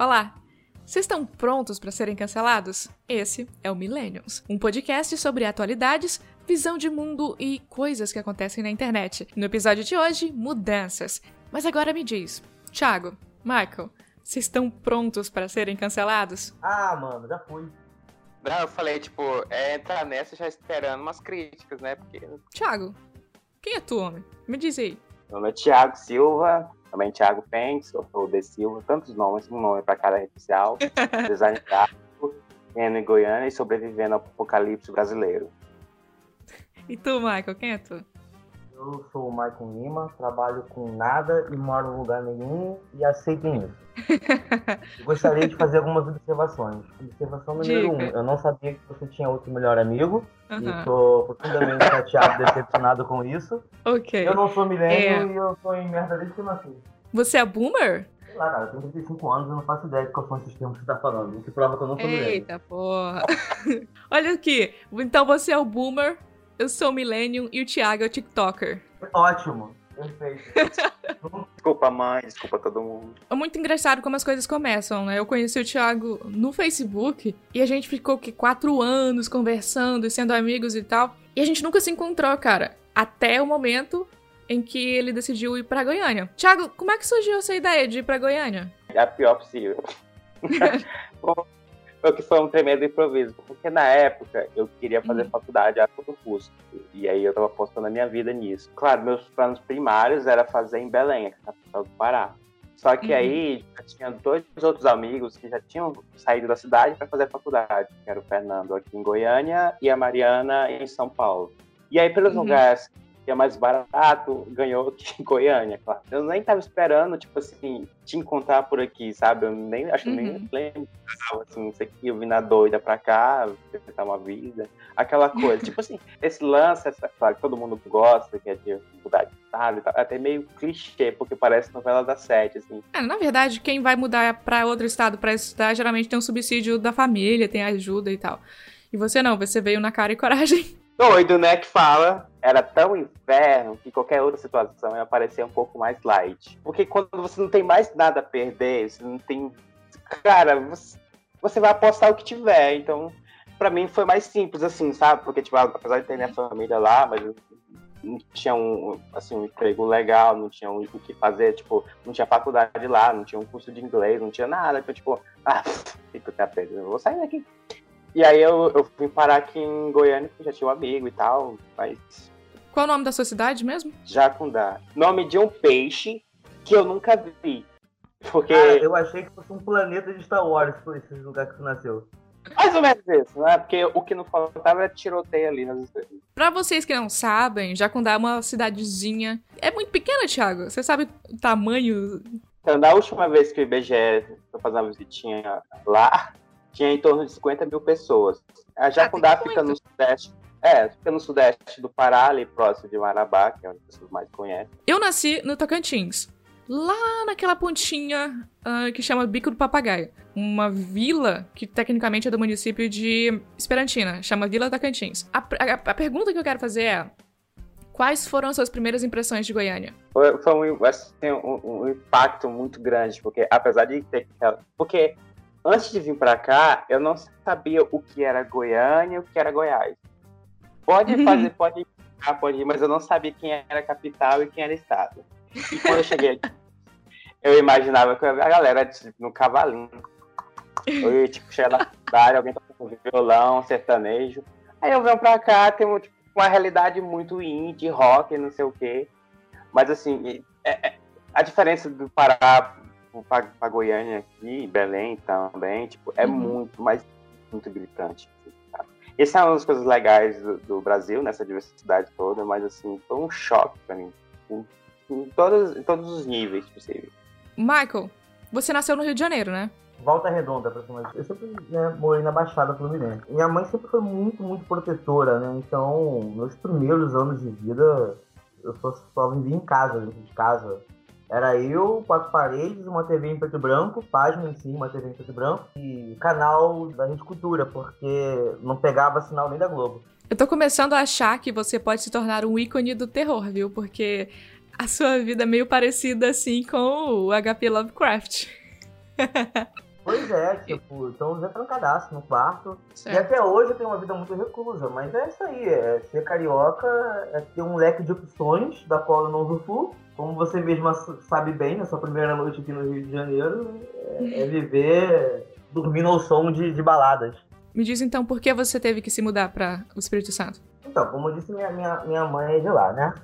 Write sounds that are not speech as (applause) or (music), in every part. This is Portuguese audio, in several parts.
Olá! Vocês estão prontos para serem cancelados? Esse é o Millennials, um podcast sobre atualidades, visão de mundo e coisas que acontecem na internet. No episódio de hoje, mudanças. Mas agora me diz, Thiago, Michael, vocês estão prontos para serem cancelados? Ah, mano, já fui. Não, eu falei, tipo, é entrar nessa já esperando umas críticas, né? Porque. Thiago, quem é tu, homem? Me diz aí. Meu nome é Thiago Silva, também Thiago Pentes, eu sou o De Silva, tantos nomes, um nome para cada rede social, (laughs) design gráfico, em Goiânia e sobrevivendo ao apocalipse brasileiro. E tu, Michael, quem é tu? Eu sou o Michael Lima, trabalho com nada e moro em lugar nenhum e aceitem isso. (laughs) Gostaria de fazer algumas observações. Observação número um, eu não sabia que você tinha outro melhor amigo Aham. e tô profundamente chateado, decepcionado com isso. Ok. Eu não sou milênio É. e eu tô em merda desde que eu nasci. Você é boomer? Sei lá, cara, eu tenho 35 anos e eu não faço ideia de quais são esses termos que você tá falando. O que prova que eu não sou milênio. Eita porra. (laughs) Olha aqui. Então você é o boomer, eu sou o millennium e o Thiago é o TikToker. Ótimo, perfeito. (laughs) Desculpa, mãe, desculpa todo mundo. É muito engraçado como as coisas começam, né? Eu conheci o Thiago no Facebook e a gente ficou que quatro anos conversando e sendo amigos e tal. E a gente nunca se encontrou, cara. Até o momento em que ele decidiu ir pra Goiânia. Thiago, como é que surgiu essa ideia de ir pra Goiânia? É a pior possível. (laughs) (laughs) Foi que foi um tremendo improviso, porque na época eu queria fazer Uhum. faculdade a todo custo. E aí eu tava apostando a minha vida nisso. Claro, meus planos primários era fazer em Belém, a capital do Pará. Só que Uhum. aí eu tinha dois outros amigos que já tinham saído da cidade para fazer faculdade, que era o Fernando aqui em Goiânia e a Mariana em São Paulo. E aí, pelos Uhum. lugares que é mais barato, ganhou aqui em Goiânia, claro. Eu nem tava esperando, tipo assim, te encontrar por aqui, sabe? Eu nem, acho que Uhum. nem lembro, assim, não sei o que, eu vim na doida pra cá, tentar uma vida, aquela coisa. (laughs) tipo assim, esse lance, essa, claro, que todo mundo gosta, que é de mudar de estado e tal, é até meio clichê, porque parece novela da sete, assim. É, na verdade, quem vai mudar pra outro estado pra estudar geralmente tem um subsídio da família, tem ajuda e tal. E você não, você veio na cara e coragem. Doido, né, que fala, era tão inferno que qualquer outra situação ia parecer um pouco mais light. Porque quando você não tem mais nada a perder, você não tem. Cara, você, vai apostar o que tiver. Então, pra mim foi mais simples, assim, sabe? Porque, tipo, apesar de ter minha família lá, mas não tinha um, assim, um emprego legal, não tinha um, o que fazer, tipo, não tinha faculdade lá, não tinha um curso de inglês, não tinha nada. Então, tipo, ah, (laughs) fica até eu vou sair daqui. E aí eu, eu vim parar aqui em Goiânia, porque já tinha um amigo e tal, mas Qual o nome da sua cidade mesmo? Jacundá. Nome de um peixe que eu nunca vi. Porque. Cara, eu achei que fosse um planeta de Star Wars, foi esse lugar que você nasceu. Mais ou menos isso, né? Porque o que não faltava era tiroteio ali nas estrelas. Pra vocês que não sabem, Jacundá é uma cidadezinha. É muito pequena, Thiago. Você sabe o tamanho? Então, da última vez que o IBGE foi fazer uma visitinha lá, tinha em torno de 50 mil pessoas. A Jacundá tem fica no sudeste. É, fica no sudeste do Pará, ali próximo de Marabá, que é onde as pessoas mais conhecem. Eu nasci no Tocantins. Lá naquela pontinha ah, que chama Bico do Papagaio. Uma vila que tecnicamente é do município de Esperantina. Chama Vila Tocantins. A, a- a pergunta que eu quero fazer é... Quais foram as suas primeiras impressões de Goiânia? Foi um, assim, um- um impacto muito grande, porque apesar de ter. Porque antes de vir pra cá, eu não sabia o que era Goiânia e o que era Goiás. Pode fazer, pode ir, pode ir, mas eu não sabia quem era capital e quem era estado. E quando eu cheguei aqui, (laughs) eu imaginava que a galera tipo, no cavalinho. Eu ia, tipo, chegar na cidade, alguém tocando violão, sertanejo. Aí eu venho pra cá, tem tipo, uma realidade muito indie, rock, não sei o quê. Mas assim, é- é- a diferença do Pará pra, pra Goiânia aqui, Belém também, tipo, é Uhum. muito, mas muito gritante. Essa é uma das coisas legais do, do Brasil, nessa diversidade toda, mas assim, foi um choque pra mim. Em, em todos, em todos os níveis possíveis. Michael, você nasceu no Rio de Janeiro, né? Volta Redonda, pra cima. Eu sempre né, morei na Baixada Fluminense. Minha mãe sempre foi muito, muito protetora, né? Então, meus primeiros anos de vida, eu só, só vivia em casa, dentro de casa. Era eu, quatro paredes, uma TV em preto e branco, página em si, uma TV em preto e branco, e canal da Rede Cultura, porque não pegava sinal nem da Globo. Eu tô começando a achar que você pode se tornar um ícone do terror, viu? Porque a sua vida é meio parecida assim com o HP Lovecraft. (laughs) Pois é, tipo, estamos trancadaço no quarto. Certo. E até hoje eu tenho uma vida muito reclusa, mas é isso aí. É, ser carioca é ter um leque de opções da qual eu não usufruo. Como você mesma sabe bem, na sua primeira noite aqui no Rio de Janeiro, é, é (laughs) viver dormindo ao som de, de baladas. Me diz então por que você teve que se mudar para o Espírito Santo? Então, como eu disse, minha, minha, minha mãe é de lá, né?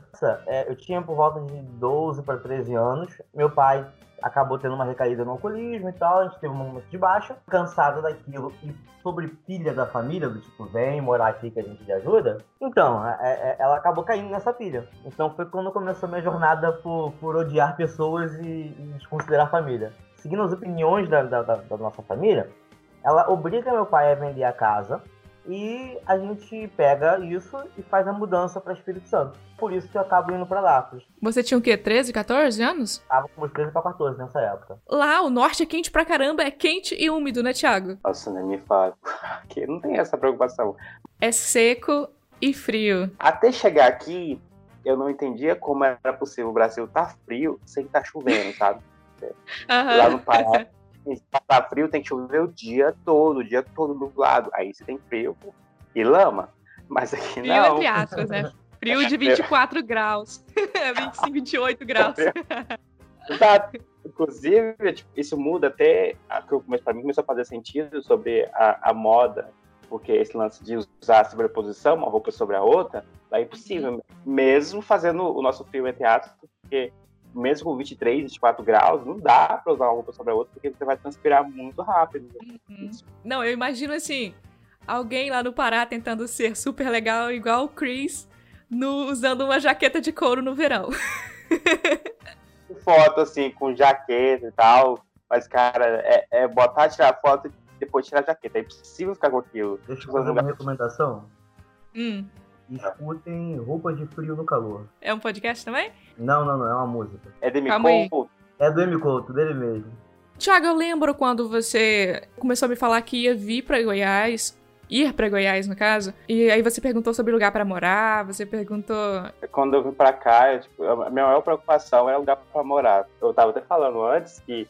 É, eu tinha por volta de 12 para 13 anos. Meu pai acabou tendo uma recaída no alcoolismo e tal, a gente teve um momento de baixa, cansado daquilo e sobre pilha da família, do tipo, vem morar aqui que a gente te ajuda. Então, é, é, ela acabou caindo nessa pilha. Então foi quando começou minha jornada por, por odiar pessoas e, e desconsiderar a família. Seguindo as opiniões da, da, da nossa família, ela obriga meu pai a vender a casa e a gente pega isso e faz a mudança para Espírito Santo. Por isso que eu acabo indo para lá. Você tinha o quê? 13, 14 anos? Tava com uns 13 para 14 nessa época. Lá, o norte é quente pra caramba, é quente e úmido, né, Thiago? Nossa, nem me fala. (laughs) Aqui não tem essa preocupação. É seco e frio. Até chegar aqui, eu não entendia como era possível o Brasil estar tá frio sem estar tá chovendo, sabe? (laughs) Uhum. Lá no Pará, tá frio, tem que chover o dia todo, o dia todo nublado. Aí você tem frio e lama. Mas aqui frio não. Frio entre aspas, né? Frio de (laughs) 24 graus. (laughs) 25, 28 graus. Exato. Inclusive, tipo, isso muda até, para mim começou a fazer sentido sobre a, a, moda, porque esse lance de usar a sobreposição, uma roupa sobre a outra, é impossível, uhum. mesmo fazendo o nosso frio entre aspas, porque mesmo com 23, 24 graus, não dá pra usar uma roupa sobre a outra, porque você vai transpirar muito rápido. Uhum. Não, eu imagino assim, alguém lá no Pará tentando ser super legal, igual o Chris, no, usando uma jaqueta de couro no verão. (laughs) foto, assim, com jaqueta e tal, mas, cara, é, é botar, tirar foto e depois tirar a jaqueta. É impossível ficar com aquilo. Deixa eu fazer uma recomendação. Hum. Escutem Roupa de Frio no Calor. É um podcast também? Não, não, não, é uma música. É do M. Couto? É do M. Couto, dele mesmo. Tiago, eu lembro quando você começou a me falar que ia vir para Goiás, ir para Goiás, no caso, e aí você perguntou sobre lugar para morar, você perguntou... Quando eu vim para cá, eu, tipo, a minha maior preocupação era lugar para morar. Eu tava até falando antes que,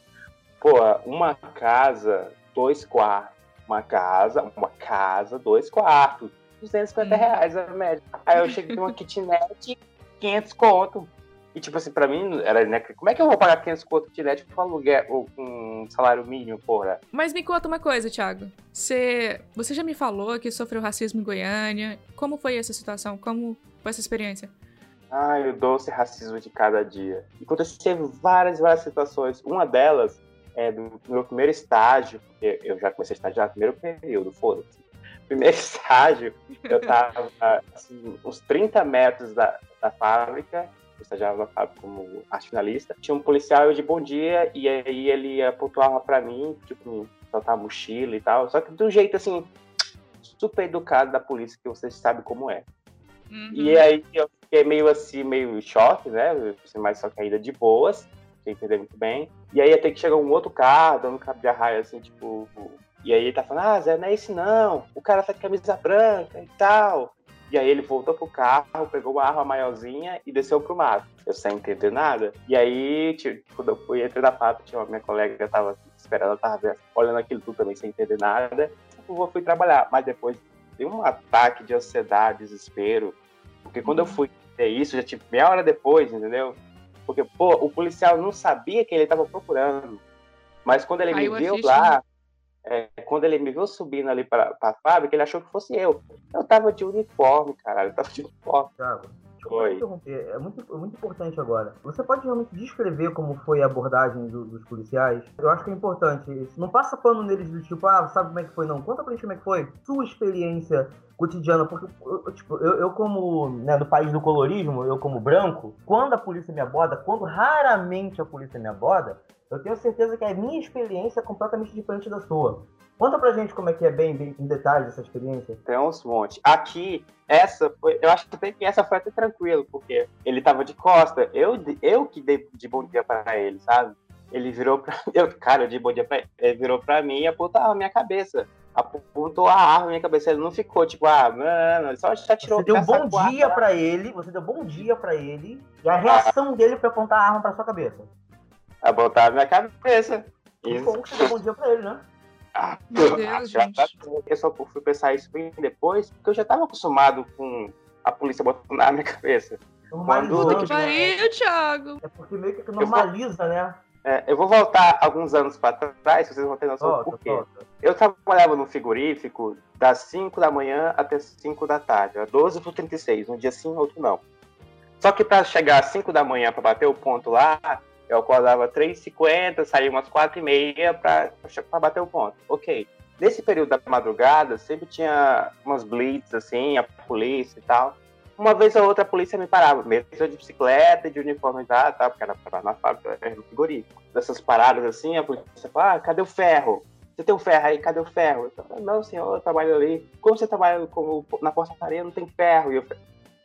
pô, uma casa, dois quartos, uma casa, uma casa, dois quartos, 250 hum. reais a média. Aí eu cheguei numa kitnet, 500 conto. E, tipo assim, pra mim, era, né, como é que eu vou pagar 500 conto kitnet com aluguel ou com um salário mínimo, porra? Mas me conta uma coisa, Thiago. Você, você já me falou que sofreu racismo em Goiânia. Como foi essa situação? Como foi essa experiência? Ai, o doce racismo de cada dia. E aconteceu várias, várias situações. Uma delas é do meu primeiro estágio, porque eu já comecei a estagiar no primeiro período, foda-se primeiro (laughs) estágio, eu estava assim, uns 30 metros da, da fábrica, eu estagiava na fábrica como arte finalista. Tinha um policial de bom dia, e aí ele pontuava para mim, tipo, me soltar a mochila e tal. Só que do jeito assim, super educado da polícia, que vocês sabem como é. Uhum. E aí eu fiquei meio assim, meio choque, né? Mas só que ainda de boas, entender muito bem. E aí até que chegou um outro carro, dando um cabo de arraio, assim, tipo, e aí ele tá falando, ah, Zé, não é esse não, o cara tá de camisa branca e tal. E aí ele voltou pro carro, pegou uma arma maiorzinha e desceu pro mato. Eu sem entender nada. E aí, tipo, quando eu fui, entrei na pata, tinha uma minha colega que tava esperando, ela tava olhando aquilo tudo também sem entender nada. Eu fui trabalhar. Mas depois deu um ataque de ansiedade, desespero. Porque quando eu uhum. fui ter isso, já tipo meia hora depois, entendeu? Porque, pô, o policial não sabia quem ele tava procurando. Mas quando ele me viu lá, é, quando ele me viu subindo ali para a fábrica, ele achou que fosse eu. Eu tava de uniforme, caralho, eu tava de uniforme. Oi. interromper, é muito, é muito importante agora. Você pode realmente descrever como foi a abordagem do, dos policiais? Eu acho que é importante. Não passa pano neles do tipo, ah, sabe como é que foi? Não, conta pra gente como é que foi. Sua experiência cotidiana, porque tipo, eu, eu como, né, do país do colorismo, eu como branco, quando a polícia me aborda, quando raramente a polícia me aborda, eu tenho certeza que a minha experiência é completamente diferente da sua. Conta pra gente como é que é bem, bem em detalhes essa experiência. Tem uns montes. Aqui, essa foi. Eu acho que que essa foi até tranquilo, porque ele tava de costa. Eu, eu que dei de bom dia pra ele, sabe? Ele virou pra. (laughs) Eu, cara, de bom dia pra ele. Ele virou pra mim e apontou a minha cabeça. Apontou a arma na minha cabeça. Ele não ficou tipo, ah, mano, ele só já tirou Você deu bom dia pra ele, você deu bom dia pra ele, e a reação ah. dele foi apontar a arma pra sua cabeça a botar na minha cabeça. Que bom que você deu bom dia pra ele, né? Ah, Meu Deus, já gente. eu só fui pensar isso bem depois, porque eu já tava acostumado com a polícia botando na minha cabeça. Normalizando, Puta que né? pariu, Thiago. É porque meio que normaliza, né? É, eu vou voltar alguns anos pra trás, vocês vão ter noção do porquê. volta. Eu trabalhava no frigorífico das 5 da manhã até 5 da tarde. Era 12 por 36, um dia sim, outro não. Só que para chegar às 5 da manhã para bater o ponto lá, eu acordava 3h50, saía umas 4h30 para bater o ponto. Ok. Nesse período da madrugada, sempre tinha umas blitz, assim, a polícia e tal. Uma vez ou outra a polícia me parava, mesmo de bicicleta e de uniformizado, tá? Porque era pra- na fábrica, era no frigorífico. Dessas paradas assim, a polícia fala, ah, cadê o ferro? Você tem um ferro aí, cadê o ferro? Eu falo, não, senhor, eu trabalho ali. Como você trabalha como na portaria, não tem ferro. E eu,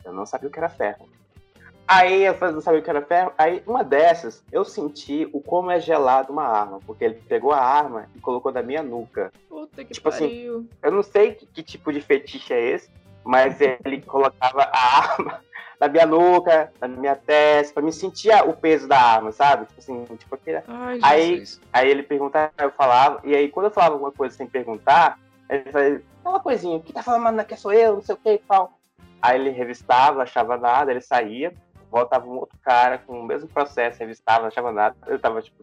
eu não sabia o que era ferro. Aí eu não sabia o que era ferro. Aí, uma dessas, eu senti o como é gelado uma arma. Porque ele pegou a arma e colocou na minha nuca. Puta que Tipo assim, pariu. Eu não sei que, que tipo de fetiche é esse, mas ele colocava a arma (laughs) na minha nuca, na minha testa, pra me sentir o peso da arma, sabe? Tipo assim, tipo aquele... Ai, Aí- Jesus. Aí ele perguntava, eu falava, e aí quando eu falava alguma coisa sem perguntar, ele fazia aquela coisinha, que tá falando, que sou eu, não sei o que e tal. Aí ele revistava, achava nada, ele saía, voltava um outro cara com o mesmo processo, revistava, achava nada. Eu tava, tipo,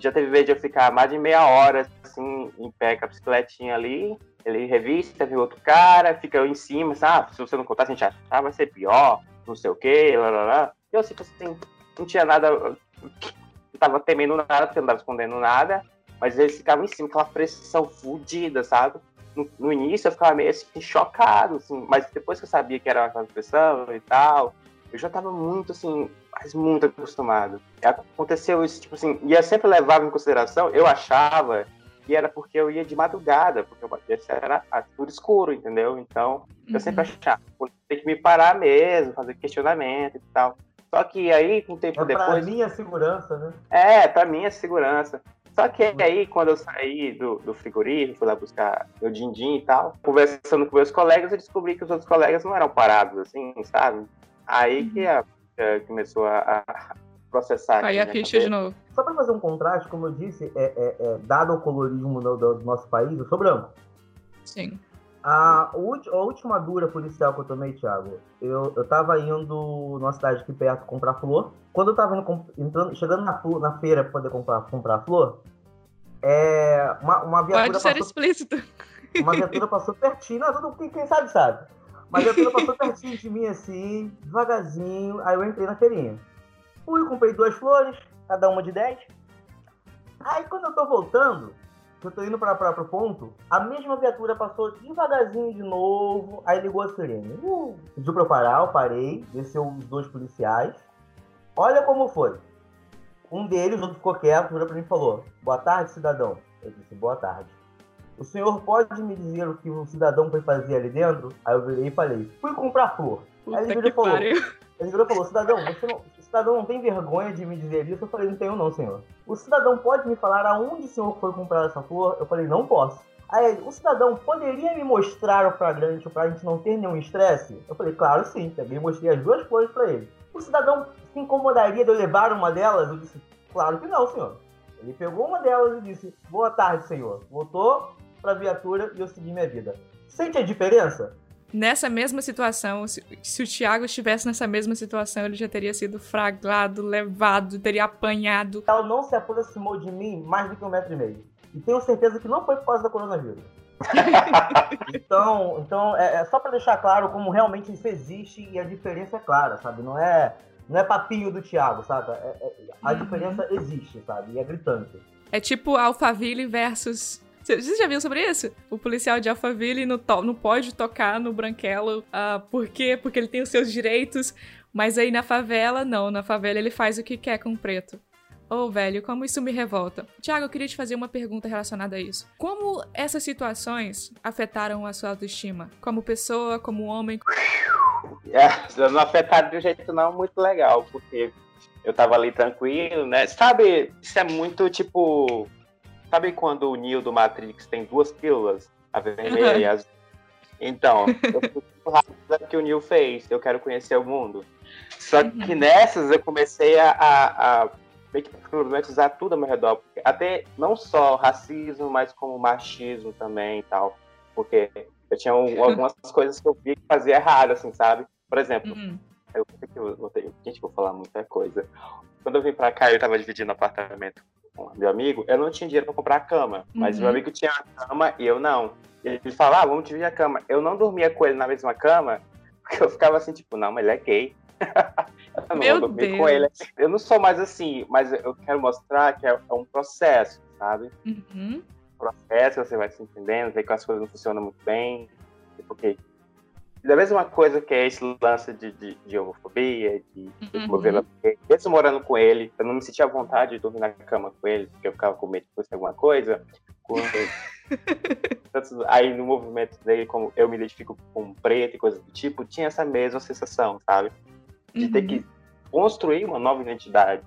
já teve vez de eu ficar mais de meia hora, assim, em pé com a bicicletinha ali, ele revista, viu outro cara, fica eu em cima, sabe? Se você não contar, a gente achar, vai ser pior, não sei o que, lá, lá, lá. E eu, tipo assim, não tinha nada, não tava temendo nada, porque eu não tava escondendo nada, mas eles ficavam em cima, aquela pressão fodida, sabe? No, no início eu ficava meio assim, chocado, assim, mas depois que eu sabia que era aquela pressão e tal, eu já tava muito, assim, mas muito acostumado. Aconteceu isso, tipo assim, e eu sempre levava em consideração, eu achava que era porque eu ia de madrugada, porque eu era tudo escuro, entendeu? Então, eu Uhum. sempre achava, pô, tem que me parar mesmo, fazer questionamento e tal. Só que aí, com o tempo É pra depois. minha segurança, né? É, pra mim é segurança. Só que aí, quando eu saí do, do frigorífico, fui lá buscar meu din-din e tal, conversando com meus colegas, eu descobri que os outros colegas não eram parados, assim, sabe? Aí que a, que começou a, a processar. Aí a minha ficha de novo. Só pra fazer um contraste, como eu disse, é, é- é, dado o colorismo do, do nosso país, eu sou branco. Sim. A, a última dura policial que eu tomei, Thiago, eu, eu tava indo numa cidade aqui perto comprar flor. Quando eu tava indo, entrando, chegando na, flo- na feira pra poder comprar, comprar flor, é, uma, uma viatura Pode ser passou explícito. Uma viatura passou pertinho. Não, tudo, quem, quem sabe, sabe. Uma viatura passou pertinho de mim, assim, devagarzinho. Aí eu entrei na feirinha. Fui, comprei duas flores, cada uma de 10. Aí quando eu tô voltando, que eu tô indo pra, pra, pro ponto, a mesma viatura passou devagarzinho de novo. Aí ligou a sirene. Uh, pediu pra eu parar, eu parei. Desceu os dois policiais. Olha como foi. Um deles, o outro ficou quieto, virou pra mim e falou: Boa tarde, cidadão. Eu disse: Boa tarde. O senhor pode me dizer o que o cidadão foi fazer ali dentro? Aí eu virei e falei, fui comprar flor. Aí Puta ele que virou e falou, pariu. ele virou e falou, cidadão, você não, o cidadão não tem vergonha de me dizer isso? Eu falei, não tenho não, senhor. O cidadão pode me falar aonde o senhor foi comprar essa flor? Eu falei, não posso. Aí ele, o cidadão poderia me mostrar o flagrante pra gente não ter nenhum estresse? Eu falei, claro sim. Também mostrei as duas flores pra ele. O cidadão se incomodaria de eu levar uma delas? Eu disse, claro que não, senhor. Ele pegou uma delas e disse, boa tarde, senhor. Voltou pra viatura e eu segui minha vida. Sente a diferença? Nessa mesma situação, se, se o Thiago estivesse nessa mesma situação, ele já teria sido fraglado, levado, teria apanhado. Ela não se aproximou de mim mais do que um metro e meio. E tenho certeza que não foi por causa da coronavírus. (laughs) então, então é, é só pra deixar claro como realmente isso existe e a diferença é clara, sabe? Não é, não é papinho do Thiago, sabe? É- é- a Uhum. diferença existe, sabe? E é gritante. É tipo Alphaville versus. Você você já viu sobre isso? O policial de Alphaville não, to- não pode tocar no branquelo. ah, por quê? Porque ele tem os seus direitos. Mas aí na favela, não. Na favela ele faz o que quer com o preto. Ô, velho, como isso me revolta. Tiago, eu queria te fazer uma pergunta relacionada a isso. Como essas situações afetaram a sua autoestima? Como pessoa, como homem? É, não afetado de um jeito não muito legal, porque eu tava ali tranquilo, né? Sabe, isso é muito tipo. Sabe quando o Neo do Matrix tem duas pílulas? A vermelha e a azul? (laughs) Então, eu fui muito rápido que o Neo fez. Eu quero conhecer o mundo. Só que nessas eu comecei a, a, a meio que problematizar tudo ao meu redor. Até não só racismo, mas como machismo também e tal. Porque eu tinha um, (laughs) algumas coisas que eu via que fazia errado, assim, sabe? Por exemplo, uhum. eu, eu, eu, gente, vou falar muita coisa. Quando eu vim pra cá, eu tava dividindo apartamento meu amigo, eu não tinha dinheiro pra comprar a cama. Mas uhum. meu amigo tinha a cama e eu não. Ele falava, ah, vamos dividir a cama. Eu não dormia com ele na mesma cama, (laughs) porque eu ficava assim, tipo, não, mas ele é gay. (laughs) eu não meu dormir Deus. com ele. Eu não sou mais assim, mas eu quero mostrar que é, é um processo, sabe? Uhum processo, você vai se entendendo, vê que as coisas não funcionam muito bem. Porque da mesma coisa que é esse lance de, de, de homofobia, de, de uhum. mesmo morando com ele, eu não me sentia à vontade de dormir na cama com ele, porque eu ficava com medo de fosse alguma coisa. (laughs) aí no movimento dele, como eu me identifico com preto e coisas do tipo, tinha essa mesma sensação, sabe? De uhum. ter que construir uma nova identidade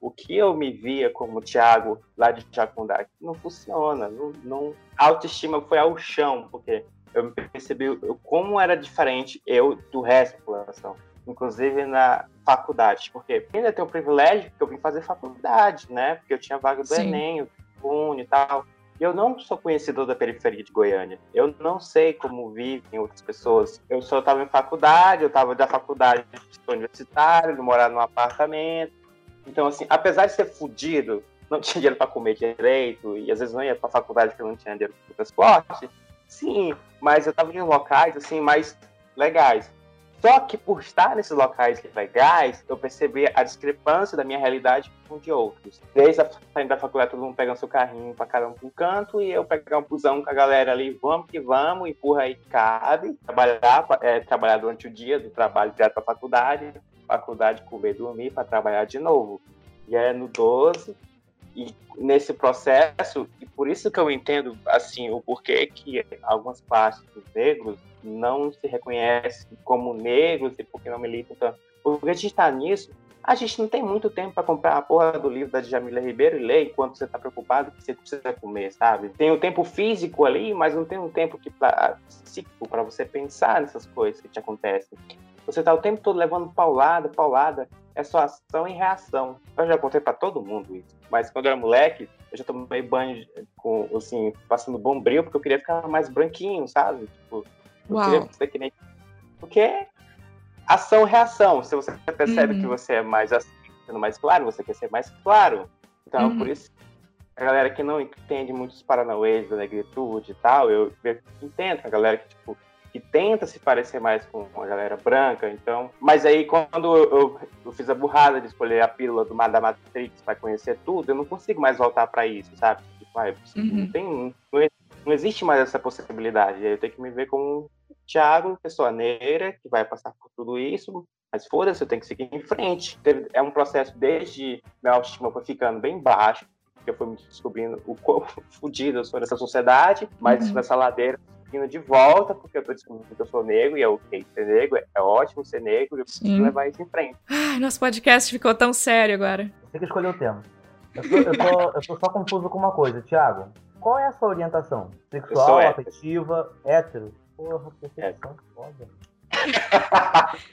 o que eu me via como Thiago lá de Jacundá não funciona. Não, não, a autoestima foi ao chão, porque eu percebi como era diferente eu do resto da população, inclusive na faculdade, porque ainda tenho o privilégio que eu vim fazer faculdade, né? Porque eu tinha vaga do Sim. Enem, o Uni e tal. E eu não sou conhecedor da periferia de Goiânia. Eu não sei como vivem outras pessoas. Eu só estava em faculdade, eu estava da faculdade universitária, morar num apartamento. Então, assim, apesar de ser fudido, não tinha dinheiro para comer direito, e às vezes não ia para faculdade porque não tinha dinheiro para transporte, sim, mas eu estava em locais, assim, mais legais. Só que por estar nesses locais legais, eu percebi a discrepância da minha realidade com de outros. Desde a saindo da faculdade, todo mundo pegando seu carrinho caramba pra um canto, e eu pegar um busão com a galera ali, vamos que vamos, empurra aí, cabe, trabalhar, é, trabalhar durante o dia do trabalho direto pra faculdade, faculdade, comer, dormir para trabalhar de novo. E é no 12, e nesse processo, e por isso que eu entendo assim o porquê que algumas partes dos negros não se reconhecem como negros e porque não militam tanto. Porque a gente está nisso, a gente não tem muito tempo para comprar a porra do livro da Djamila Ribeiro e ler enquanto você está preocupado que você precisa comer, sabe? Tem o tempo físico ali, mas não tem um tempo que pra, psíquico para você pensar nessas coisas que te acontecem. Você tá o tempo todo levando paulada, paulada. É só ação e reação. Eu já contei para todo mundo isso. Mas quando eu era moleque, eu já tomei banho com, assim, passando bombril, porque eu queria ficar mais branquinho, sabe? Tipo, eu Uau. queria ser que nem. Porque ação reação. Se você percebe uhum. que você é mais assim, sendo mais claro, você quer ser mais claro. Então, uhum. por isso, a galera que não entende muitos paranauês da negritude e tal, eu, eu entendo a galera que, tipo, que tenta se parecer mais com a galera branca, então. Mas aí, quando eu, eu fiz a burrada de escolher a pílula do, da Matrix para conhecer tudo, eu não consigo mais voltar para isso, sabe? Tipo, ah, uhum. não, tem, não, não, existe mais essa possibilidade. Eu tenho que me ver como um Thiago, pessoa negra, que vai passar por tudo isso, mas foda-se, eu tenho que seguir em frente. É um processo desde minha autoestima foi ficando bem baixo, que eu fui me descobrindo o quão (laughs) fodido eu sou nessa sociedade, mas uhum. nessa ladeira indo de volta, porque eu tô descobrindo que eu sou negro e é ok ser negro, é ótimo ser negro, eu preciso levar isso em frente. Ai, nosso podcast ficou tão sério agora. Você que escolheu o tema. Eu tô, eu, tô, eu tô só confuso com uma coisa, Thiago. Qual é a sua orientação? Sexual, afetiva, hétero? Porra, percepção é. foda.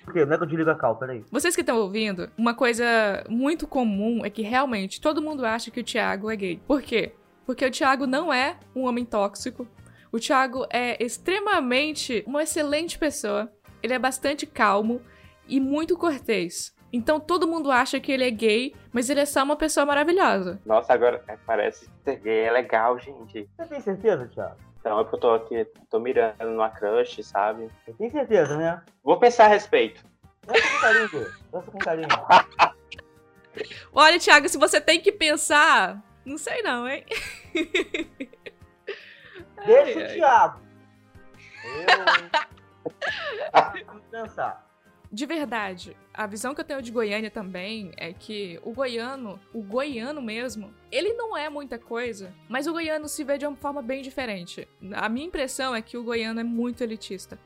Por quê? Não é que eu desligo a cal, peraí. Vocês que estão ouvindo, uma coisa muito comum é que realmente todo mundo acha que o Thiago é gay. Por quê? Porque o Thiago não é um homem tóxico, o Thiago é extremamente uma excelente pessoa. Ele é bastante calmo e muito cortês. Então todo mundo acha que ele é gay, mas ele é só uma pessoa maravilhosa. Nossa, agora é, parece ser gay é legal, gente. Você tem certeza, Thiago? Então, é que eu tô aqui, tô mirando numa crush, sabe? Você tem certeza, né? Vou pensar a respeito. Dança com carinho, dança com carinho. Olha, Thiago, se você tem que pensar, não sei não, hein? (laughs) Deixa ai, (laughs) o Thiago. Eu. Vamos pensar. De verdade, a visão que eu tenho de Goiânia também é que o goiano, o goiano mesmo, ele não é muita coisa, mas o goiano se vê de uma forma bem diferente. A minha impressão é que o goiano é muito elitista.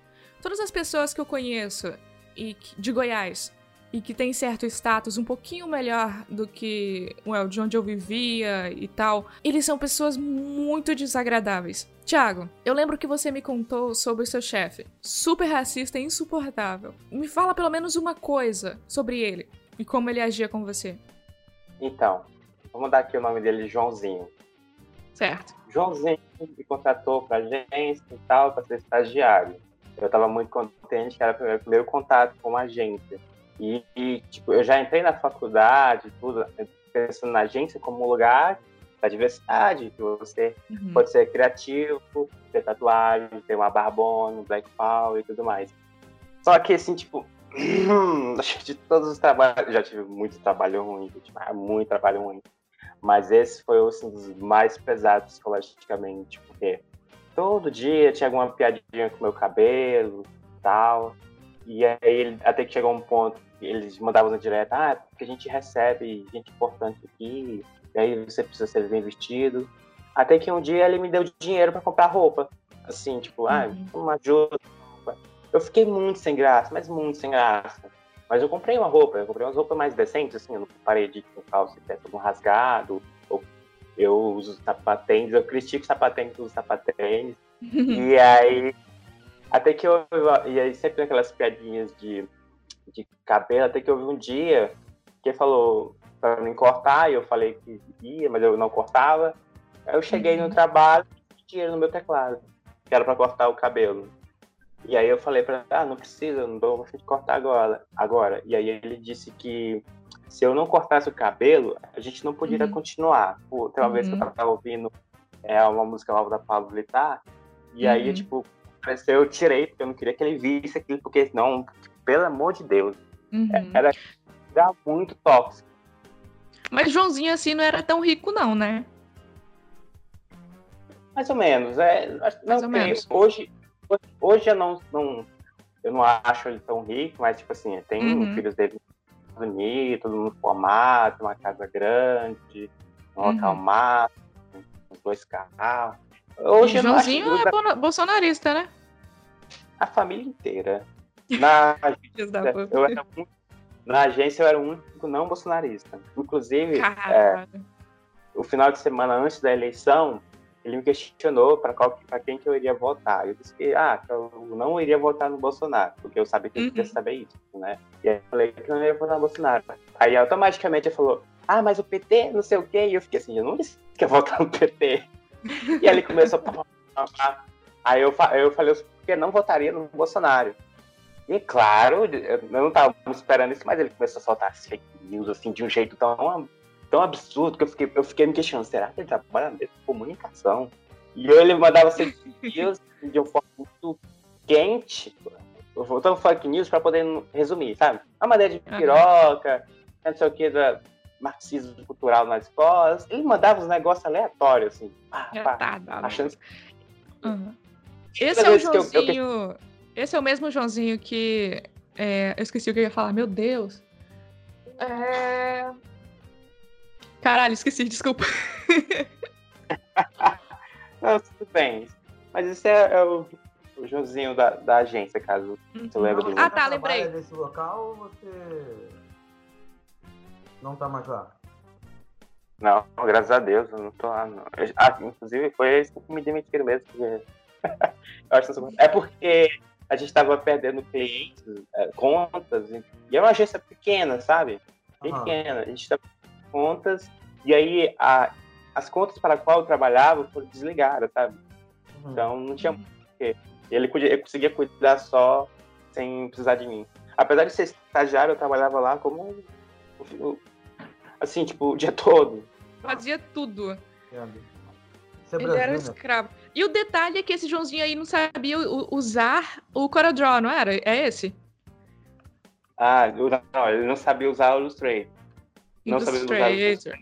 Todas as pessoas que eu conheço e de Goiás e que tem certo status um pouquinho melhor do que well, de onde eu vivia e tal, eles são pessoas muito desagradáveis. Tiago, eu lembro que você me contou sobre o seu chefe, super racista e insuportável. Me fala pelo menos uma coisa sobre ele e como ele agia com você. Então, vamos dar aqui o nome dele, Joãozinho. Certo. Joãozinho me contratou para agência e tal, para ser estagiário. Eu estava muito contente que era o meu primeiro contato com uma agência. E, e, tipo, eu já entrei na faculdade, tudo, pensando na agência como um lugar da diversidade, que você uhum. pode ser criativo, ter tatuagem, ter uma barbona, um black power e tudo mais. Só que, assim, tipo, (clears throat) de todos os trabalhos, já tive muito trabalho ruim, tipo, muito trabalho ruim. Mas esse foi assim, um dos mais pesados psicologicamente, porque todo dia tinha alguma piadinha com meu cabelo tal. E aí, até que chegou um ponto, eles mandavam na direta, ah, porque a gente recebe gente importante aqui, e aí você precisa ser bem vestido. Até que um dia ele me deu dinheiro para comprar roupa. Assim, tipo, ah, uhum. uma ajuda. Eu fiquei muito sem graça, mas muito sem graça. Mas eu comprei uma roupa, eu comprei umas roupas mais decentes, assim, eu não parei de com calça e peça algum rasgado, ou eu uso sapatênis, eu critico sapatênis, uso sapatênis. (laughs) e aí, até que eu, e aí sempre aquelas piadinhas de, de cabelo, até que eu vi um dia que ele falou para não cortar, e eu falei que ia, mas eu não cortava. Aí eu cheguei no uhum. trabalho e dinheiro no meu teclado, que era para cortar o cabelo. E aí eu falei para ah, não precisa, não dou de cortar agora. agora. E aí ele disse que se eu não cortasse o cabelo, a gente não poderia uhum. continuar. Tem uma uhum. vez que eu uhum. tava ouvindo é, uma música nova da Pablo Vittar, e uhum. aí, tipo, eu tirei, porque eu não queria que ele visse aquilo, porque senão, pelo amor de Deus, uhum. era, era muito tóxico. Mas Joãozinho, assim, não era tão rico, não, né? Mais ou menos. É, não, ou menos. Hoje, Hoje eu não, não, eu não acho ele tão rico, mas, tipo assim, tem uhum. filhos dele bonitos, todo mundo formado, uma casa grande, um uhum. local uns dois carros. Hoje Joãozinho é bolsonarista, né? A família inteira. Na (laughs) agência, eu era muito, na agência eu era o único não bolsonarista. Inclusive, é, o final de semana antes da eleição, ele me questionou para quem que eu iria votar. Eu disse que, ah, que eu não iria votar no Bolsonaro, porque eu sabia que ele queria uhum. saber isso, né? E aí eu falei que eu não ia votar no Bolsonaro. Aí automaticamente ele falou, ah, mas o PT, não sei o quê. E eu fiquei assim, eu não disse que ia votar no PT. e aí ele começou a... Aí eu, eu falei, porque não votaria no Bolsonaro. E claro, eu não estava esperando isso, mas ele começou a soltar fake news assim de um jeito tão tão absurdo que eu fiquei, eu fiquei me questionando, será que ele trabalha mesmo com comunicação? E eu, ele mandava fake news de uma forma muito quente, voltando fake news para poder resumir, sabe? A maneira de piroca, uhum. não sei o que, da marxismo cultural nas escolas. Ele mandava uns negócios aleatórios, assim, pá, pá, tá, achando... Uhum. Esse é o Joãozinho... Eu, eu... Esse é o mesmo Joãozinho que... É, eu esqueci o que eu ia falar, meu Deus. É... Caralho, esqueci, desculpa. (laughs) Não, tudo bem. Mas esse é, é o, o Joãozinho da, da agência, caso uhum. você lembre do Ah, tá, lembrei. nesse local ou você não tá mais lá? Não, graças a Deus, eu não tô lá. Não. Eu, ah, inclusive, foi eles que me demitiram mesmo. Porque... (laughs) é porque a gente tava perdendo clientes, é, contas, e é uma agência pequena, sabe? Pequena. A gente tava contas, e aí a, as contas para as quais eu trabalhava foram desligadas, sabe? Uhum. Então não tinha porquê. Ele, podia, ele conseguia cuidar só sem precisar de mim. Apesar de ser estagiário, eu trabalhava lá como. Assim, tipo, o dia (laughs) todo. Fazia tudo. É ele era um né? escravo. E o detalhe é que esse Joãozinho aí não sabia usar o CorelDRAW, não era? É esse? Ah, não, ele não sabia usar o Illustrator. Não sabia usar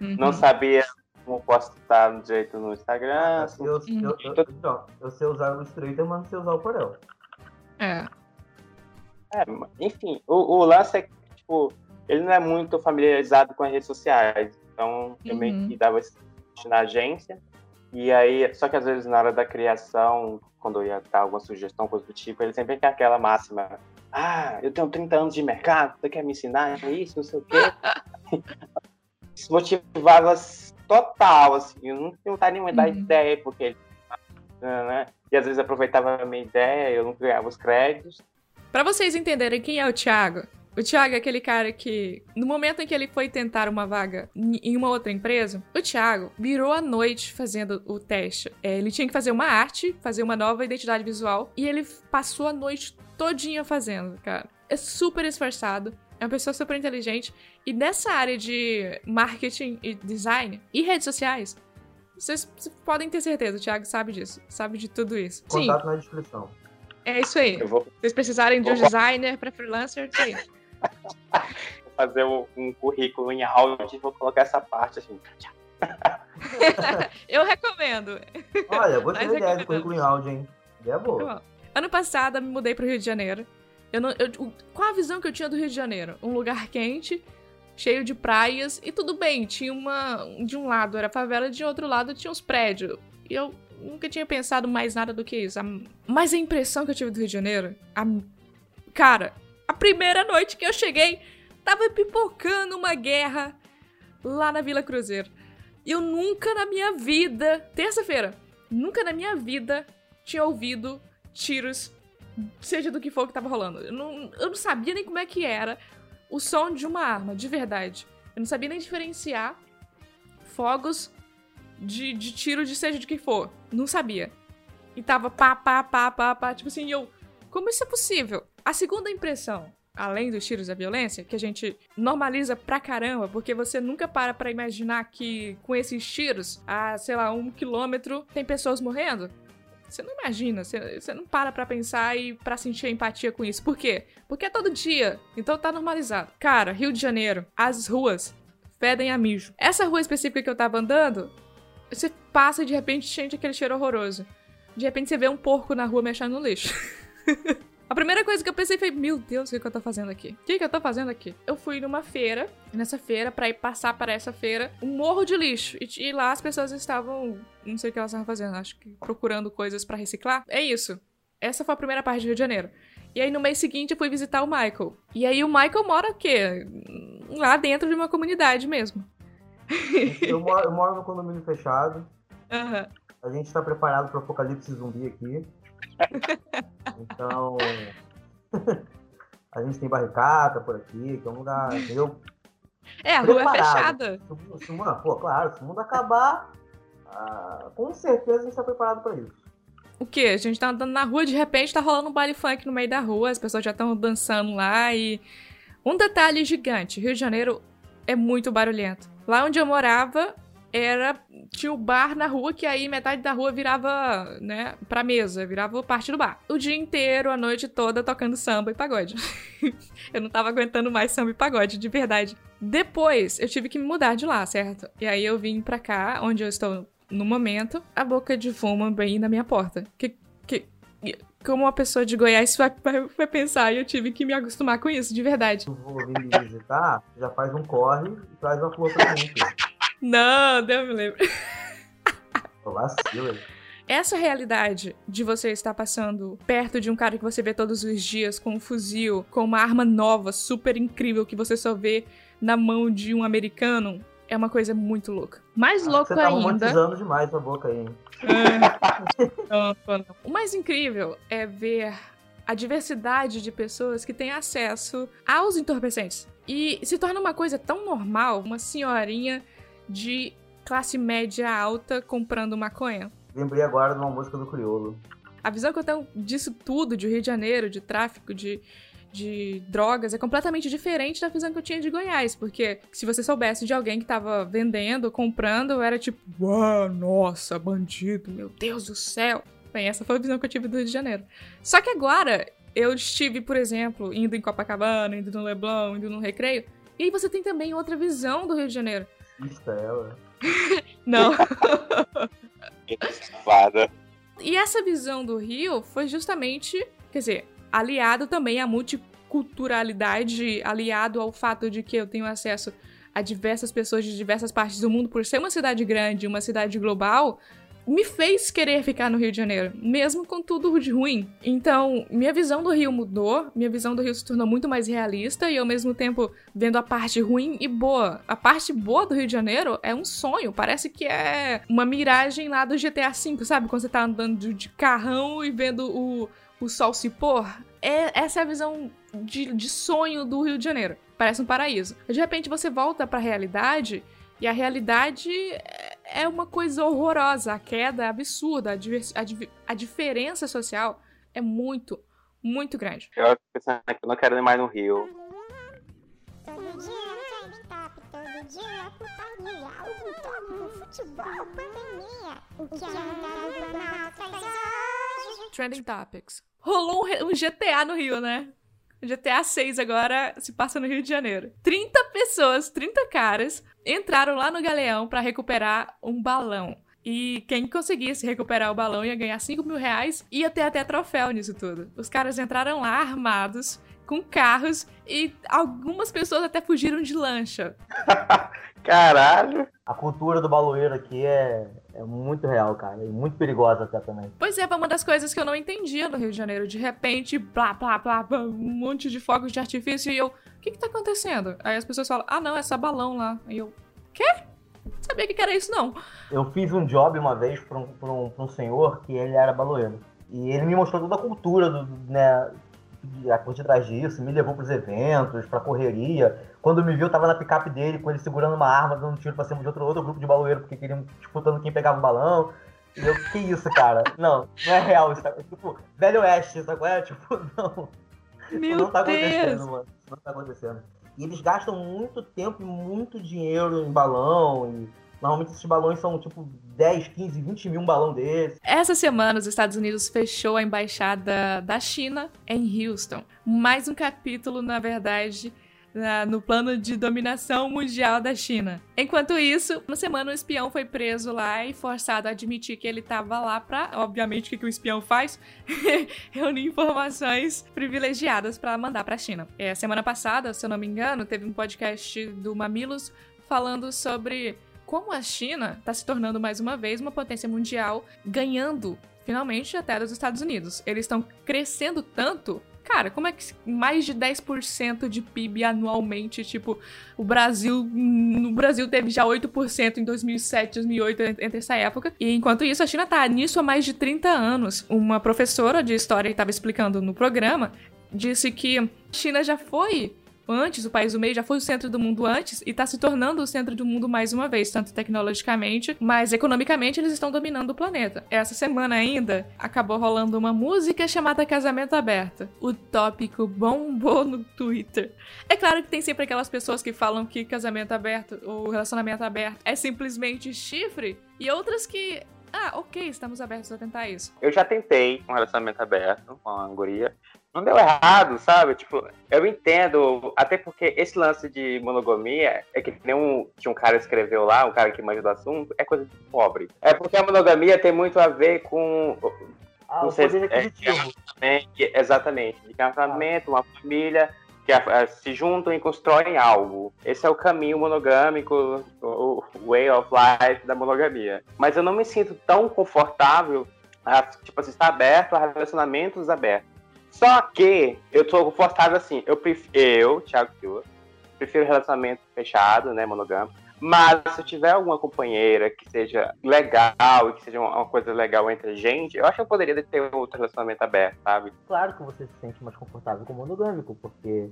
uhum. Não sabia como postar no direito no Instagram. Assim. Eu, eu, eu, eu, eu sei usar o Illustrator, mas não sei usar o Corel. É. é enfim, o, o lance é que, tipo, ele não é muito familiarizado com as redes sociais. Então, eu meio uhum. que dava esse na agência. E aí, só que às vezes na hora da criação, quando eu ia dar alguma sugestão, coisa do tipo, ele sempre tem aquela máxima ah, eu tenho 30 anos de mercado, você quer me ensinar isso, não sei o quê. (laughs) Isso motivava total, assim, eu não tenho nenhuma uhum. ideia, porque né? E às vezes aproveitava a minha ideia, eu não ganhava os créditos. Para vocês entenderem quem é o Thiago, O Thiago é aquele cara que, no momento em que ele foi tentar uma vaga em uma outra empresa, o Thiago virou a noite fazendo o teste. É, ele tinha que fazer uma arte, fazer uma nova identidade visual, e ele passou a noite todinha fazendo, cara. É super esforçado, é uma pessoa super inteligente, e nessa área de marketing e design e redes sociais, vocês podem ter certeza, o Thiago sabe disso, sabe de tudo isso. Contato Sim. na descrição. É isso aí. Vou... Se vocês precisarem de um designer para freelancer, tem. Vou (laughs) fazer um currículo em áudio e vou colocar essa parte assim. (laughs) eu recomendo. Olha, gostei da ideia do currículo em áudio, hein? Ideia boa. Ano passado, eu me mudei pro Rio de Janeiro. Eu não, eu, qual a visão que eu tinha do Rio de Janeiro? Um lugar quente, cheio de praias, e tudo bem, tinha uma. De um lado era favela, de outro lado tinha uns prédios. E eu nunca tinha pensado mais nada do que isso. Mas a impressão que eu tive do Rio de Janeiro. A, cara, a primeira noite que eu cheguei, tava pipocando uma guerra lá na Vila Cruzeiro. Eu nunca na minha vida, terça-feira, nunca na minha vida tinha ouvido tiros, seja do que for que tava rolando. Eu não, eu não sabia nem como é que era o som de uma arma, de verdade. Eu não sabia nem diferenciar fogos de, de tiro de seja de que for. Não sabia. E tava pá, pá, pá, pá, pá. Tipo assim, eu. Como isso é possível? A segunda impressão, além dos tiros da violência, que a gente normaliza pra caramba, porque você nunca para pra imaginar que com esses tiros, a, sei lá, um quilômetro, tem pessoas morrendo. Você não imagina, você, você não para pra pensar e pra sentir empatia com isso. Por quê? Porque é todo dia, então tá normalizado. Cara, Rio de Janeiro, as ruas fedem a mijo. Essa rua específica que eu tava andando, você passa e de repente sente aquele cheiro horroroso. De repente você vê um porco na rua mexendo no lixo. (laughs) A primeira coisa que eu pensei foi: Meu Deus, o que, que eu tô fazendo aqui? O que, que eu tô fazendo aqui? Eu fui numa feira, nessa feira, para ir passar para essa feira, um morro de lixo. E, e, lá as pessoas estavam. Não sei o que elas estavam fazendo, acho que procurando coisas para reciclar. É isso. Essa foi a primeira parte do Rio de Janeiro. E aí no mês seguinte eu fui visitar o Michael. E aí o Michael mora o quê? Lá dentro de uma comunidade mesmo. Eu moro, eu moro no condomínio fechado. (laughs) Uhum. A gente tá preparado pro apocalipse zumbi aqui. Então, (laughs) a gente tem barricada por aqui, que é um lugar, entendeu? É, a rua é fechada. Se, se, pô, claro, se o mundo acabar, ah, com certeza a gente está preparado para isso. O quê? A gente tá andando na rua, de repente tá rolando um baile funk no meio da rua, as pessoas já estão dançando lá e. Um detalhe gigante: Rio de Janeiro é muito barulhento. Lá onde eu morava, era tinha o bar na rua que aí metade da rua virava, né, pra mesa, virava parte do bar. O dia inteiro, a noite toda tocando samba e pagode. (laughs) eu não tava aguentando mais samba e pagode, de verdade. Depois, eu tive que me mudar de lá, certo? E aí eu vim pra cá, onde eu estou no momento, a boca de fumo bem na minha porta. Que que como uma pessoa de Goiás vai, vai, vai, pensar, e eu tive que me acostumar com isso, de verdade. Eu vou vir me visitar, já faz um corre e traz uma flor pra mim. Não, Deus me lembro. (laughs) Vacilo, essa realidade de você estar passando perto de um cara que você vê todos os dias com um fuzil, com uma arma nova, super incrível, que você só vê na mão de um americano, é uma coisa muito louca. Mais ah, louco você tá ainda. demais a boca aí, hein? É. o mais incrível é ver a diversidade de pessoas que têm acesso aos entorpecentes. E se torna uma coisa tão normal, uma senhorinha de classe média alta comprando maconha. Lembrei agora de uma música do Criolo. A visão que eu tenho disso tudo, de Rio de Janeiro, de tráfico, de, de drogas, é completamente diferente da visão que eu tinha de Goiás. Porque se você soubesse de alguém que tava vendendo, comprando, era tipo, uau, nossa, bandido, meu Deus do céu. Bem, essa foi a visão que eu tive do Rio de Janeiro. Só que agora, eu estive, por exemplo, indo em Copacabana, indo no Leblon, indo no Recreio, e aí você tem também outra visão do Rio de Janeiro racista ela. Não. Safada. e essa visão do Rio foi justamente, quer dizer, aliado também à multiculturalidade, aliado ao fato de que eu tenho acesso a diversas pessoas de diversas partes do mundo por ser uma cidade grande, uma cidade global, me fez querer ficar no Rio de Janeiro, mesmo com tudo de ruim. Então, minha visão do Rio mudou, minha visão do Rio se tornou muito mais realista e ao mesmo tempo vendo a parte ruim e boa. A parte boa do Rio de Janeiro é um sonho, parece que é uma miragem lá do GTA V, sabe? Quando você tá andando de carrão e vendo o, o sol se pôr. É, essa é a visão de, de sonho do Rio de Janeiro. Parece um paraíso. De repente você volta para a realidade e a realidade é uma coisa horrorosa. A queda é absurda. A, a, a diferença social é muito, muito grande. Eu pensando que eu não quero ir mais no Rio. Todo dia é top, todo dia é putaria. O top futebol, pandemia. O que anda traz hoje? Trending Topics. Rolou um GTA no Rio, né? GTA 6 agora se passa no Rio de Janeiro. 30 pessoas, 30 caras, entraram lá no galeão para recuperar um balão. E quem conseguisse recuperar o balão ia ganhar 5 mil reais e ia ter até troféu nisso tudo. Os caras entraram lá armados, com carros, e algumas pessoas até fugiram de lancha. (laughs) Caralho! A cultura do baloeiro aqui é, é muito real, cara. E muito perigosa até também. Pois é, foi uma das coisas que eu não entendia no Rio de Janeiro. De repente, blá, blá, blá, blá um monte de fogos de artifício. E eu, o que que tá acontecendo? Aí as pessoas falam, ah, não, é só balão lá. Aí eu, quê? Não sabia que era isso, não. Eu fiz um job uma vez pra um, pra um, pra um senhor que ele era baloeiro. E ele me mostrou toda a cultura do, né, por detrás disso, me levou pros eventos, pra correria. Quando me viu, eu tava na picape dele, com ele segurando uma arma, dando um tiro pra cima de outro, outro grupo de baloeiro, porque queriam disputando quem pegava o balão. E eu, que isso, cara? (laughs) Não, não é real isso. Tá, tipo, velho oeste, sabe qual é? Tipo, (laughs) não. Meu não tá Deus. acontecendo, mano. Isso não tá acontecendo. E eles gastam muito tempo e muito dinheiro em balão. E normalmente esses balões são tipo 10, 15, 20 mil um balão desse. Essa semana, os Estados Unidos fechou a embaixada da China em Houston. Mais um capítulo, na verdade, na, no plano de dominação mundial da China. Enquanto isso, uma semana o espião foi preso lá e forçado a admitir que ele estava lá para, obviamente, o que, que o espião faz? (laughs) Reunir informações privilegiadas para mandar para a China. É, semana passada, se eu não me engano, teve um podcast do Mamilos falando sobre como a China está se tornando mais uma vez uma potência mundial, ganhando finalmente até dos Estados Unidos. Eles estão crescendo tanto Cara, como é que mais de 10% de PIB anualmente, tipo, o Brasil, no Brasil teve já 8% em 2007, 2008, entre essa época. E enquanto isso, a China tá nisso há mais de 30 anos. Uma professora de história que estava explicando no programa disse que a China já foi antes, o país do meio já foi o centro do mundo antes e está se tornando o centro do mundo mais uma vez, tanto tecnologicamente, mas economicamente eles estão dominando o planeta. Essa semana ainda acabou rolando uma música chamada Casamento Aberto. O tópico bombou no Twitter. É claro que tem sempre aquelas pessoas que falam que casamento aberto ou relacionamento aberto é simplesmente chifre e outras que ah, ok, estamos abertos a tentar isso. Eu já tentei um relacionamento aberto com a guria não deu errado, sabe? Tipo, eu entendo, até porque esse lance de monogamia é que nem um, que um cara escreveu lá, um cara que manja do assunto, é coisa de pobre. É porque a monogamia tem muito a ver com. Ah, o poder é, é, exatamente. De casamento, uma família que a, a, se juntam e constroem algo. Esse é o caminho monogâmico, o, o way of life da monogamia. Mas eu não me sinto tão confortável a, tipo assim, estar aberto a relacionamentos abertos. Só que eu tô confortável assim, eu prefiro, eu, Thiago Silva, prefiro relacionamento fechado, né, monogâmico. Mas se eu tiver alguma companheira que seja legal e que seja uma coisa legal entre a gente, eu acho que eu poderia ter outro relacionamento aberto, sabe? Claro que você se sente mais confortável com o monogâmico, porque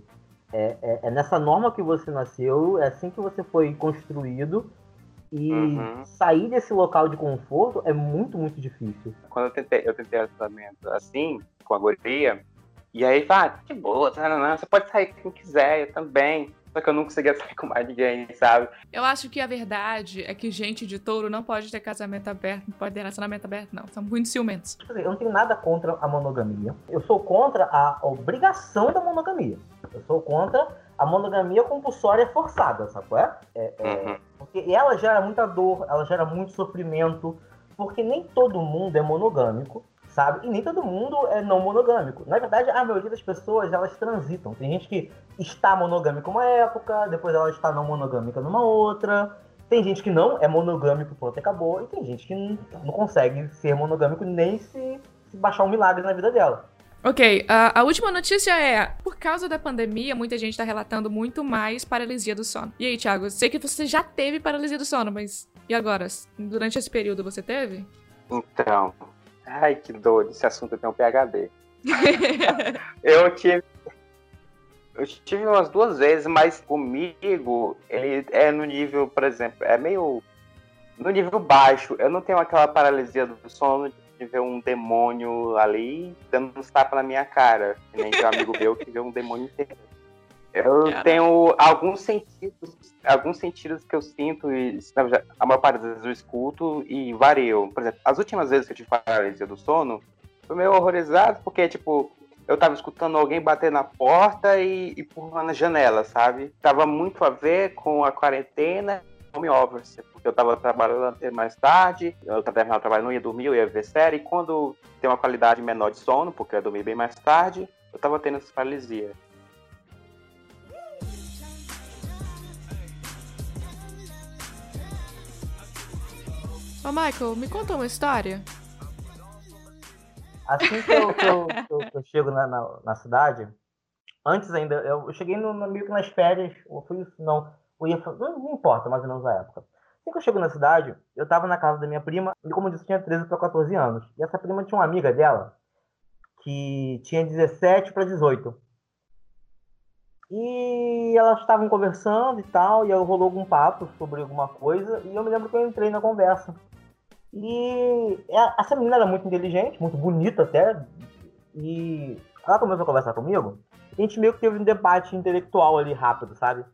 é, é, é nessa norma que você nasceu, é assim que você foi construído. E uhum. sair desse local de conforto é muito, muito difícil. Quando eu tentei, eu tentei relacionamento assim, com a guria. E aí, vai, ah, que boa, tá, não, não, você pode sair com quem quiser, eu também. Só que eu não conseguia (laughs) sair com mais ninguém, sabe? Eu acho que a verdade é que gente de touro não pode ter casamento aberto, não pode ter relacionamento aberto, não. São muito ciumentos. Eu não tenho nada contra a monogamia. Eu sou contra a obrigação da monogamia. Eu sou contra a monogamia compulsória forçada, sabe é? é, é uhum. Porque ela gera muita dor, ela gera muito sofrimento, porque nem todo mundo é monogâmico sabe? E nem todo mundo é não monogâmico. Na verdade, a maioria das pessoas, elas transitam. Tem gente que está monogâmico uma época, depois ela está não monogâmica numa outra. Tem gente que não é monogâmico, pronto, acabou. E tem gente que não, não consegue ser monogâmico nem se, se baixar um milagre na vida dela. Ok, a, a, última notícia é: por causa da pandemia, muita gente está relatando muito mais paralisia do sono. E aí, Thiago, sei que você já teve paralisia do sono, mas e agora? Durante esse período você teve? Então, Ai, que dor, esse assunto tem um PHD. (laughs) eu tive. Eu tive umas duas vezes, mas comigo, ele é no nível, por exemplo, é meio. No nível baixo. Eu não tenho aquela paralisia do sono de ver um demônio ali dando uns tapas na minha cara. Que nem um amigo meu que vê um demônio inteiro. Eu Cara. tenho alguns sentidos, alguns sentidos que eu sinto e na a maior parte das vezes eu escuto e vario. Por exemplo, as últimas vezes que eu tive paralisia do sono, foi meio horrorizado porque, tipo, eu tava escutando alguém bater na porta e e empurrando a janela, sabe? Tava muito a ver com a quarentena home office, porque eu tava trabalhando até mais tarde, eu tava terminando o trabalho, não ia dormir, eu ia ver série, e quando tem uma qualidade menor de sono, porque eu ia dormir bem mais tarde, eu tava tendo essa paralisia. Ô, Michael, me conta uma história. Assim que eu, que eu, que eu- que eu chego na, na, na cidade, antes ainda, eu, eu cheguei no, no- meio que nas férias, ou foi isso? Não, eu ia, não, não importa mais ou menos a época. Assim que eu chego na cidade, eu tava na casa da minha prima, e como eu disse, eu tinha 13 para 14 anos. E essa prima tinha uma amiga dela, que tinha 17 para 18. E elas estavam conversando e tal, e aí rolou algum papo sobre alguma coisa, e eu me lembro que eu entrei na conversa. E é- essa menina era muito inteligente, muito bonita até. E ela começou a conversar comigo. E a gente meio que teve um debate intelectual ali rápido, sabe?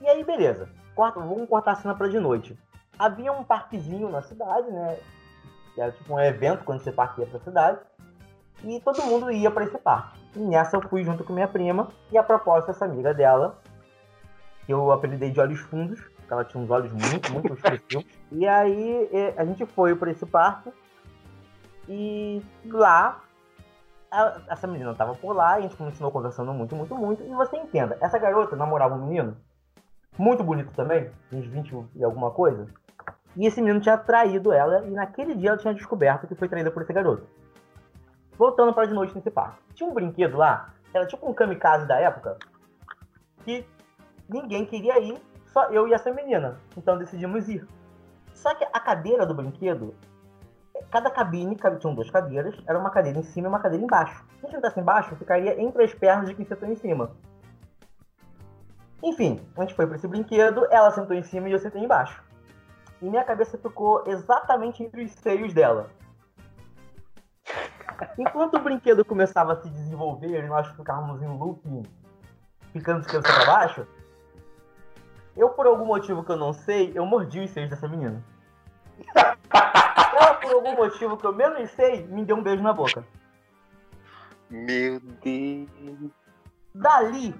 E aí, beleza. Corta, vamos cortar a cena pra de noite. Havia um parquezinho na cidade, né? Que era tipo um evento quando você parqueia pra cidade. E todo mundo ia pra esse parque. E nessa eu fui junto com minha prima. E a propósito, essa amiga dela, que eu apelidei de olhos fundos, porque ela tinha uns olhos muito, muito expressivos. (laughs) E aí eh, a gente foi para esse parque e lá essa menina tava por lá, a gente continuou conversando muito, muito, muito. E você entenda, essa garota namorava um menino muito bonito também, uns 20 e alguma coisa. E esse menino tinha traído ela e naquele dia ela tinha descoberto que foi traída por esse garoto. Voltando para de noite nesse parque. Tinha um brinquedo lá, era tipo um kamikaze da época, que ninguém queria ir, só eu e essa menina. Então decidimos ir. Só que a cadeira do brinquedo, cada cabine, tinham duas cadeiras, era uma cadeira em cima e uma cadeira embaixo. Se a gente sentasse embaixo, ficaria entre as pernas de quem sentou em cima. Enfim, a gente foi para esse brinquedo, ela sentou em cima e eu sentei embaixo. E minha cabeça ficou exatamente entre os seios dela. Enquanto o brinquedo começava a se desenvolver e nós ficávamos em looping, ficando de cabeça para baixo, eu, por algum motivo que eu não sei, eu mordi os seios dessa menina. Ela, por algum motivo que eu menos sei, me deu um beijo na boca. Meu Deus. Dali,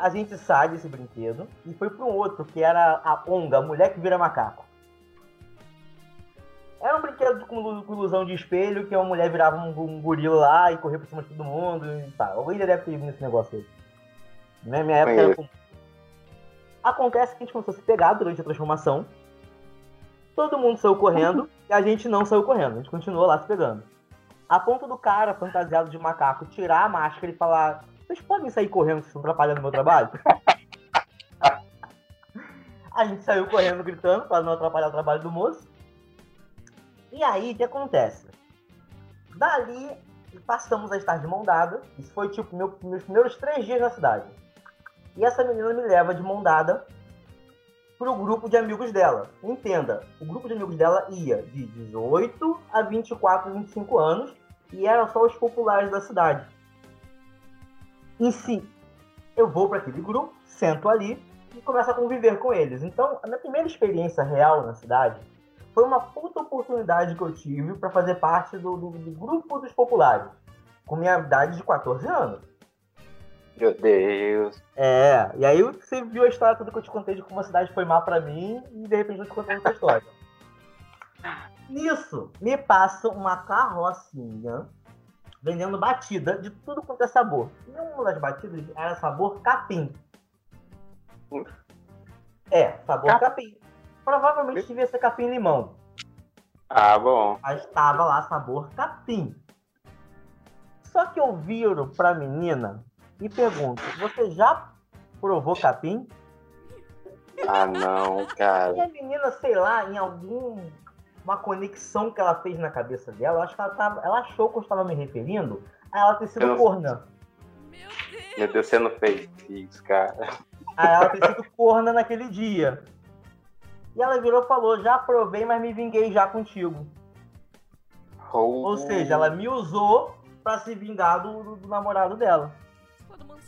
a gente sai desse brinquedo e foi para um outro, que era a Onga, a mulher que vira macaco. Era um brinquedo com ilu- com ilusão de espelho, que a mulher virava um, um gorila lá e corria por cima de todo mundo e tal. Alguém já deve ter ido nesse negócio aí. Na minha época era comum. Acontece que a gente começou a se pegar durante a transformação. Todo mundo saiu correndo (laughs) e a gente não saiu correndo. A gente continuou lá se pegando. A ponto do cara, fantasiado de macaco, tirar a máscara e falar: Vocês podem sair correndo, vocês estão atrapalhando meu trabalho? (laughs) a gente saiu correndo gritando para não atrapalhar o trabalho do moço. E aí, o que acontece? Dali, passamos a estar de mão dada. Isso foi tipo meu- meus primeiros três dias na cidade. E essa menina me leva de mão dada pro grupo de amigos dela. Entenda, o grupo de amigos dela ia de 18 a 24, 25 anos e eram só os populares da cidade. Em si, eu vou para aquele grupo, sento ali e começo a conviver com eles. Então, a minha primeira experiência real na cidade foi uma puta oportunidade que eu tive para fazer parte do, do- do grupo dos populares, com minha idade de 14 anos. Meu Deus. É, e aí você viu a história toda que eu te contei de como a cidade foi má pra mim e de repente eu te contei outra história. (laughs) Nisso, me passa uma carrocinha vendendo batida de tudo quanto é sabor. E uma das batidas era sabor capim. É, sabor Cap- capim. Provavelmente devia ser capim limão. Ah, bom. Mas estava lá sabor capim. Só que eu viro pra menina e pergunto: Você já provou capim? Ah, não, (laughs) E cara. a menina, sei lá, em algum uma conexão que ela fez na cabeça dela, eu acho que ela, tava, ela achou que eu estava me referindo a ela ter sido Eu- corna. Meu Meu Deus, você não fez isso, cara. Aí ela ter sido corna naquele dia. E ela virou e falou: Já provei, mas me vinguei já contigo. Oh. Ou seja, ela me usou pra se vingar do, do- do namorado dela.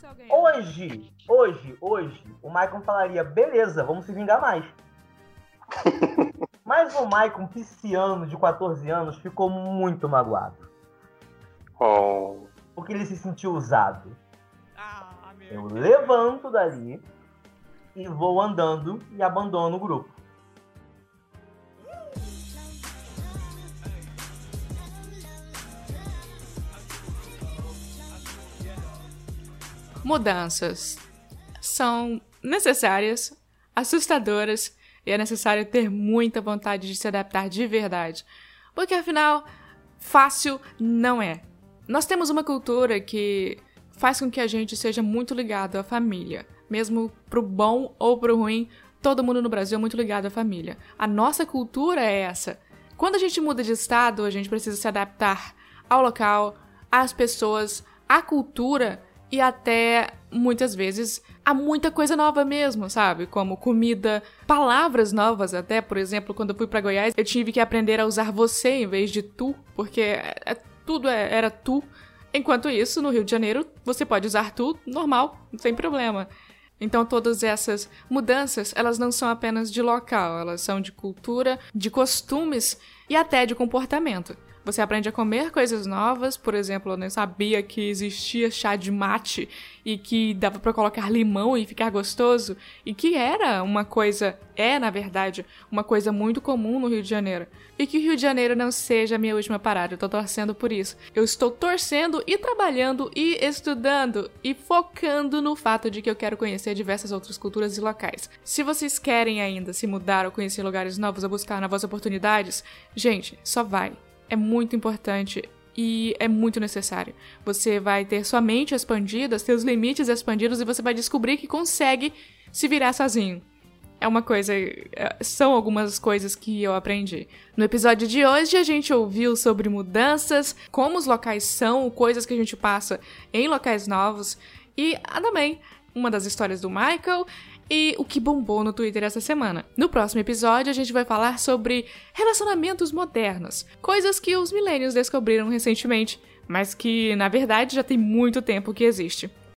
Alguém. Hoje, hoje, hoje, o Maicon falaria: Beleza, vamos se vingar mais. (laughs) Mas o Maicon, pisciano de 14 anos, ficou muito magoado. Oh. Porque ele se sentiu usado. Ah, meu Eu levanto dali e vou andando e abandono o grupo. Mudanças são necessárias, assustadoras e é necessário ter muita vontade de se adaptar de verdade. Porque afinal, fácil não é. Nós temos uma cultura que faz com que a gente seja muito ligado à família. Mesmo pro bom ou pro ruim, todo mundo no Brasil é muito ligado à família. A nossa cultura é essa. Quando a gente muda de estado, a gente precisa se adaptar ao local, às pessoas, à cultura e até muitas vezes há muita coisa nova mesmo, sabe? Como comida, palavras novas até, por exemplo, quando eu fui pra Goiás, eu tive que aprender a usar você em vez de tu, porque é- é- tudo é- era tu. Enquanto isso, no Rio de Janeiro, você pode usar tu normal, sem problema. Então todas essas mudanças, elas não são apenas de local, elas são de cultura, de costumes e até de comportamento. Você aprende a comer coisas novas, por exemplo, eu nem sabia que existia chá de mate e que dava pra colocar limão e ficar gostoso, e que era uma coisa, é na verdade, uma coisa muito comum no Rio de Janeiro. E que o Rio de Janeiro não seja a minha última parada, eu tô torcendo por isso. Eu estou torcendo e trabalhando e estudando e focando no fato de que eu quero conhecer diversas outras culturas e locais. Se vocês querem ainda se mudar ou conhecer lugares novos ou buscar novas oportunidades, gente, só vai. É muito importante e é muito necessário. Você vai ter sua mente expandida, seus limites expandidos e você vai descobrir que consegue se virar sozinho. É uma coisa. é, São algumas coisas que eu aprendi. No episódio de hoje, a gente ouviu sobre mudanças, como os locais são, coisas que a gente passa em locais novos. E ah, também uma das histórias do Michael e o que bombou no Twitter essa semana. No próximo episódio, a gente vai falar sobre relacionamentos modernos, coisas que os millennials descobriram recentemente, mas que na verdade já tem muito tempo que existe.